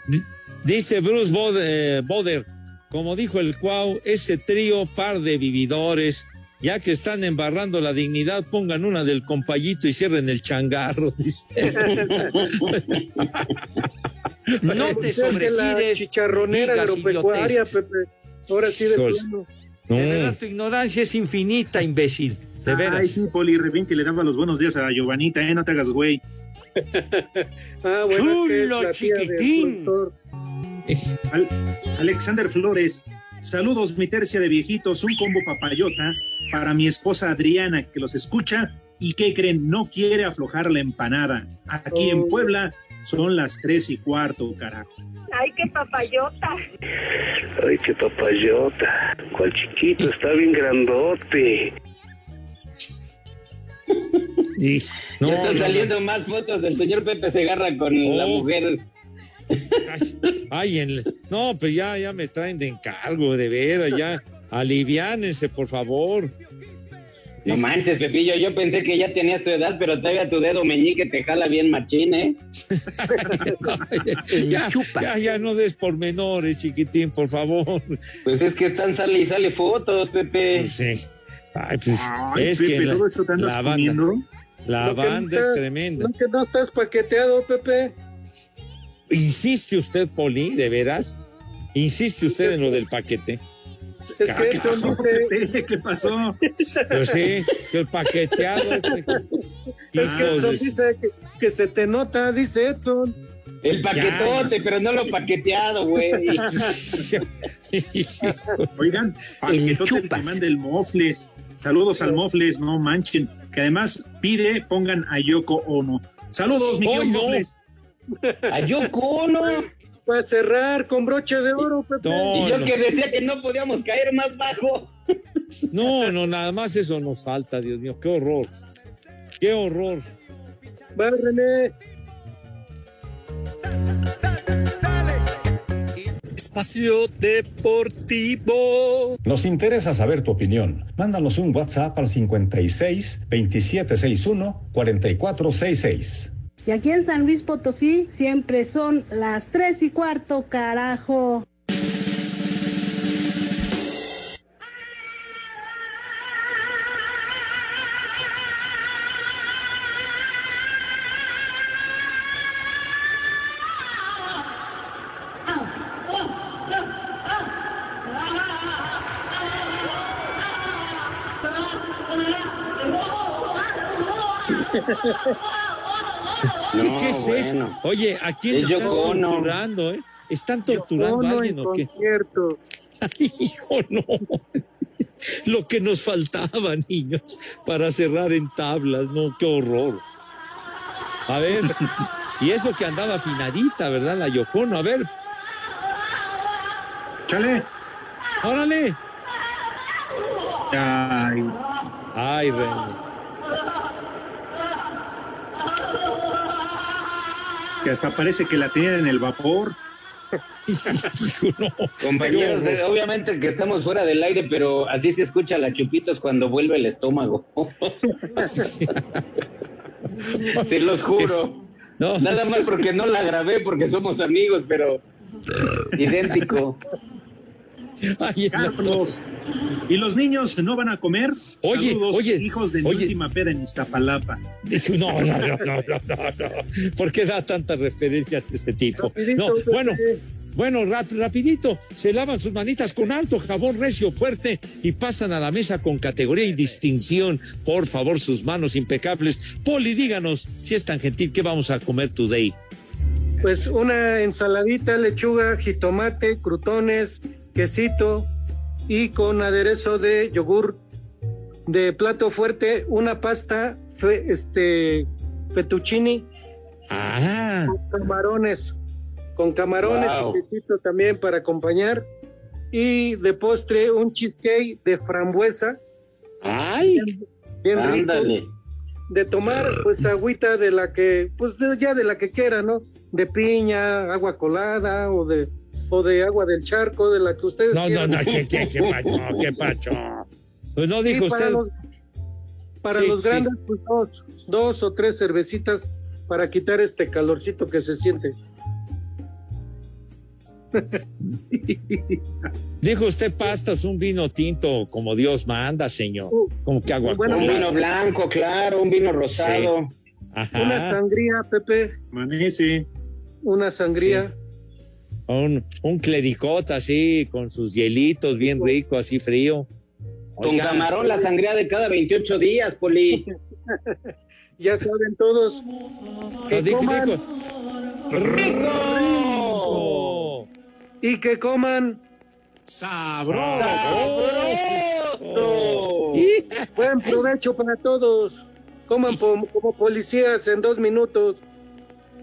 Speaker 6: di- dice Bruce Bod- eh, Boder, como dijo el Cuau, ese trío par de vividores, ya que están embarrando la dignidad, pongan una del compayito y cierren el changarro. dice.
Speaker 21: No te sobregires.
Speaker 10: chicharronera agropecuaria. Pepe. Ahora sí de.
Speaker 21: De verdad, tu ignorancia es infinita, imbécil. De veras.
Speaker 9: Ay, sí, Poli, Rebín que le daba los buenos días a Giovanita, ¿eh? No te hagas güey.
Speaker 10: Ah, bueno, es que es
Speaker 21: Chulo,
Speaker 10: del
Speaker 21: chiquitín.
Speaker 9: Al- Alexander Flores, saludos, mi tercia de viejitos, un combo papayota para mi esposa Adriana, que los escucha y que creen no quiere aflojar la empanada. Aquí en
Speaker 10: Oh.
Speaker 9: Puebla son las tres y cuarto, carajo.
Speaker 39: Ay, qué papayota.
Speaker 35: Ay, qué papayota. Cuál chiquito, está bien grandote.
Speaker 6: Y- no,
Speaker 8: ya están saliendo más fotos del señor Pepe Segarra con la
Speaker 6: Oh.
Speaker 8: mujer.
Speaker 6: Ay, en- no, pero ya, ya me traen de encargo, de veras, ya. Aliviánense, por favor.
Speaker 8: No manches, Pepillo, yo pensé que ya tenías tu edad, pero todavía tu dedo meñique te jala bien machín, ¿eh?
Speaker 6: ya, ya, ya no des pormenores, chiquitín, por favor.
Speaker 8: Pues es que están sale y sale fotos, Pepe.
Speaker 6: Pues sí. Ay, pues
Speaker 9: Ay,
Speaker 6: es
Speaker 9: Pepe,
Speaker 6: que la,
Speaker 9: ¿todo eso te andas
Speaker 6: la banda,
Speaker 9: comiendo?
Speaker 6: la
Speaker 10: Lo
Speaker 6: banda
Speaker 10: no
Speaker 6: es tremenda.
Speaker 10: ¿No que no estás paqueteado, Pepe?
Speaker 6: ¿Insiste usted, Poli, de veras? ¿Insiste usted en lo del paquete?
Speaker 10: Es
Speaker 6: Ah,
Speaker 10: que
Speaker 6: ¿qué
Speaker 10: Edson
Speaker 6: pasó,
Speaker 10: dice,
Speaker 9: ¿Qué pasó?
Speaker 6: Pues sí, que el paqueteado este.
Speaker 10: es que Edson dice que, que se te nota, dice Edson.
Speaker 8: El paquetote, pero no lo paqueteado, güey.
Speaker 9: Oigan, paquetote el que manda el Mofles. Saludos al Mofles, no manchen. Que además pide, pongan a Yoko Ono. Saludos, mi querido
Speaker 6: ¡Ay, no!
Speaker 9: Mofles.
Speaker 8: A Yoko Ono.
Speaker 10: Para cerrar con broche de oro, Pepe.
Speaker 6: No,
Speaker 8: Y yo
Speaker 6: no.
Speaker 8: que decía que no podíamos caer más bajo.
Speaker 6: No, no, nada más eso nos falta, Dios mío, qué horror. Qué horror.
Speaker 10: Va, René.
Speaker 45: Espacio Deportivo.
Speaker 46: Nos interesa saber tu opinión. Mándanos un WhatsApp al 56 2761 4466.
Speaker 47: Y aquí en San Luis Potosí siempre son las tres y cuarto, carajo.
Speaker 6: ¿Qué, qué es eso? Oye, ¿a quién
Speaker 8: Es
Speaker 6: están torturando, eh? ¿Están torturando
Speaker 10: Ono
Speaker 6: a
Speaker 10: en
Speaker 6: alguien o qué?
Speaker 10: concierto.
Speaker 6: Hijo, no. Lo que nos faltaba, niños, para cerrar en tablas, no, qué horror. A ver, y eso que andaba afinadita, ¿verdad? La Yocono, a ver,
Speaker 9: Chale.
Speaker 6: órale.
Speaker 9: Ay,
Speaker 6: Ay, Remy.
Speaker 9: Que hasta parece que la tenían en el vapor.
Speaker 8: Compañeros, eh, obviamente que estamos fuera del aire, pero así se escucha la chupitos cuando vuelve el estómago. se los juro.
Speaker 6: No.
Speaker 8: Nada más porque no la grabé, porque somos amigos, pero idéntico.
Speaker 6: Ay,
Speaker 9: Carlos. ¿Y los niños no van a comer?
Speaker 6: Oye,
Speaker 9: Saludos,
Speaker 6: oye,
Speaker 9: hijos de mi
Speaker 6: oye.
Speaker 9: última peda en Iztapalapa.
Speaker 6: No, no, no, no, no, no, no. ¿Por qué da tantas referencias de ese tipo?
Speaker 10: Rapidito,
Speaker 6: No, bueno, bueno, rap- rapidito, se lavan sus manitas con alto jabón recio fuerte y pasan a la mesa con categoría y distinción. Por favor, sus manos impecables. Poli, díganos, si es tan gentil, ¿qué vamos a comer today?
Speaker 10: Pues una ensaladita, lechuga, jitomate, crutones, quesito y con aderezo de yogur de plato fuerte, una pasta, fe- este, fettuccini
Speaker 6: Ah,
Speaker 10: con camarones, con camarones
Speaker 8: Wow.
Speaker 10: y quesito también para acompañar. Y de postre un cheesecake de frambuesa,
Speaker 6: ay,
Speaker 10: bien rico. De tomar pues agüita de la que pues de- ya de la que quiera no de piña agua colada o de o de agua del charco de la que ustedes
Speaker 6: no, no,
Speaker 10: quieran.
Speaker 6: no, ¿qué, qué, qué pacho, qué pacho? Pues no dijo usted.
Speaker 10: los, para
Speaker 6: Sí,
Speaker 10: los
Speaker 6: sí.
Speaker 10: grandes pues dos, dos o tres cervecitas para quitar este calorcito que se siente
Speaker 6: Dijo usted pastas, un vino tinto, como Dios manda, señor. Como que agua
Speaker 10: Bueno,
Speaker 8: Un vino blanco, claro, un vino rosado.
Speaker 10: una
Speaker 6: Ajá.
Speaker 10: sangría Pepe
Speaker 9: Manece.
Speaker 10: una sangría
Speaker 6: Un, un clericota así, con sus hielitos bien rico, así frío.
Speaker 8: Con camarón, la sangría de cada 28 días, Poli.
Speaker 10: ya saben todos
Speaker 6: no,
Speaker 10: que
Speaker 6: dijo,
Speaker 10: coman
Speaker 6: dijo. ¡Rico!
Speaker 10: y que coman
Speaker 9: ¡Sabroso!
Speaker 10: buen provecho para todos coman po- como policías en dos minutos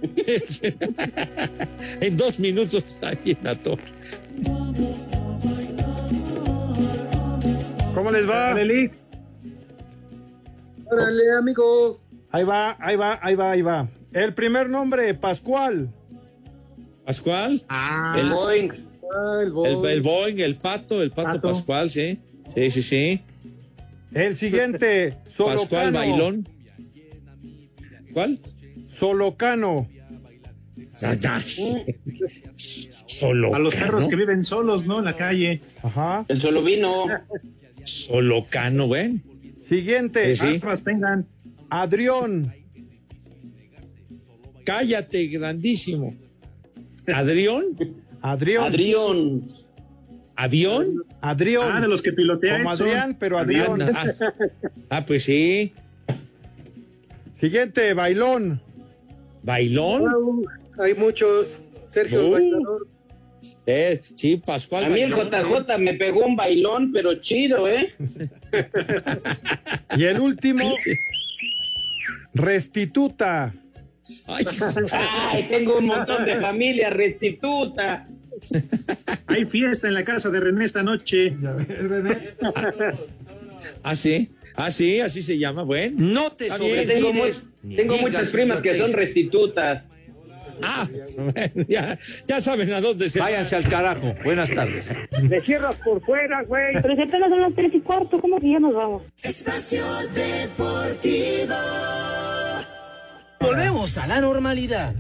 Speaker 6: en dos minutos ahí en la torre.
Speaker 43: ¿Cómo les va?
Speaker 10: Órale, Órale, amigo.
Speaker 43: Ahí va, ahí va, ahí va, ahí va. El primer nombre, Pascual.
Speaker 6: ¿Pascual?
Speaker 43: Ah,
Speaker 6: el,
Speaker 8: Boing.
Speaker 10: Ah, el
Speaker 6: el, el Boeing, el pato, el pato,
Speaker 43: Pato.
Speaker 6: Pascual, sí. Sí, sí, sí.
Speaker 43: El siguiente.
Speaker 6: Pascual Bailón. ¿Cuál?
Speaker 43: Solocano.
Speaker 6: Ah, ya. Solo
Speaker 9: A los perros que viven solos, ¿no? En la calle.
Speaker 43: Ajá.
Speaker 8: El solo vino.
Speaker 6: Solocano, güey.
Speaker 43: Siguiente,
Speaker 6: Sí,
Speaker 9: tengan.
Speaker 43: Adrión.
Speaker 6: Cállate, grandísimo. ¿Adrión?
Speaker 43: Adrión.
Speaker 8: Adrión.
Speaker 6: ¿Avión?
Speaker 43: Adrión.
Speaker 9: Ah, de los que pilotea
Speaker 43: Como
Speaker 9: Edson.
Speaker 43: Adrián, pero Adrión.
Speaker 6: ah, ah, pues sí.
Speaker 43: Siguiente, Bailón.
Speaker 6: ¿Bailón?
Speaker 10: Wow, hay muchos Sergio
Speaker 6: Uh.
Speaker 10: bailador
Speaker 6: Eh, sí, Pascual
Speaker 8: A mí el. JJ me pegó un bailón, pero chido, ¿eh?
Speaker 43: Y el último, Restituta.
Speaker 6: Ay,
Speaker 8: Ay, tengo un montón de familia restituta.
Speaker 9: Hay fiesta en la casa de René esta noche.
Speaker 6: ah, sí. Ah, sí, así se llama. Bueno.
Speaker 21: No te
Speaker 6: bien.
Speaker 8: tengo, tengo muchas primas que son restitutas.
Speaker 6: Ah, ya, ya saben a dónde se
Speaker 21: Váyanse al carajo. Buenas tardes.
Speaker 25: Me cierras por fuera, güey.
Speaker 39: Pero si apenas son las tres y cuarto, ¿cómo que ya nos vamos?
Speaker 5: Espacio Deportivo.
Speaker 44: Volvemos a la normalidad.